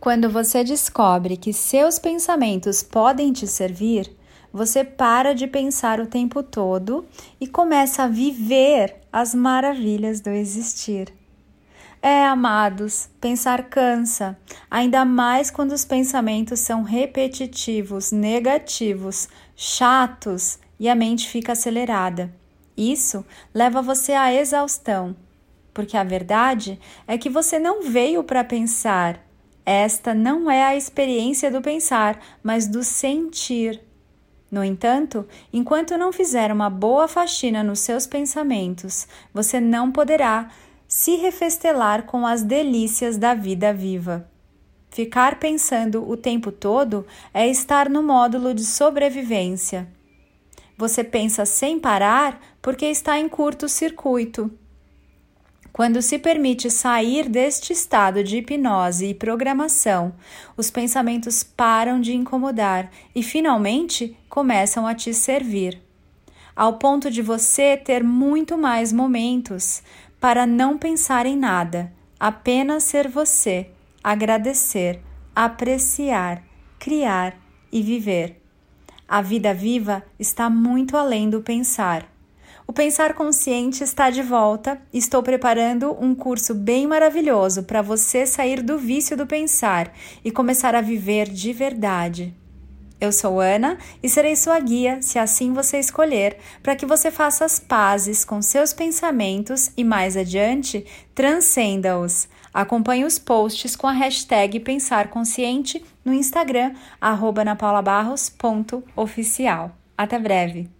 Quando você descobre que seus pensamentos podem te servir, você para de pensar o tempo todo e começa a viver as maravilhas do existir. É, amados, pensar cansa, ainda mais quando os pensamentos são repetitivos, negativos, chatos e a mente fica acelerada. Isso leva você à exaustão, porque a verdade é que você não veio para pensar. Esta não é a experiência do pensar, mas do sentir. No entanto, enquanto não fizer uma boa faxina nos seus pensamentos, você não poderá se refestelar com as delícias da vida viva. Ficar pensando o tempo todo é estar no módulo de sobrevivência. Você pensa sem parar porque está em curto-circuito. Quando se permite sair deste estado de hipnose e programação, os pensamentos param de incomodar e finalmente começam a te servir. Ao ponto de você ter muito mais momentos para não pensar em nada, apenas ser você, agradecer, apreciar, criar e viver. A vida viva está muito além do pensar. O Pensar Consciente está de volta. Estou preparando um curso bem maravilhoso para você sair do vício do pensar e começar a viver de verdade. Eu sou Ana e serei sua guia, se assim você escolher, para que você faça as pazes com seus pensamentos e mais adiante transcenda-os. Acompanhe os posts com a hashtag Pensar Consciente no Instagram, napaulabarros.oficial. Até breve!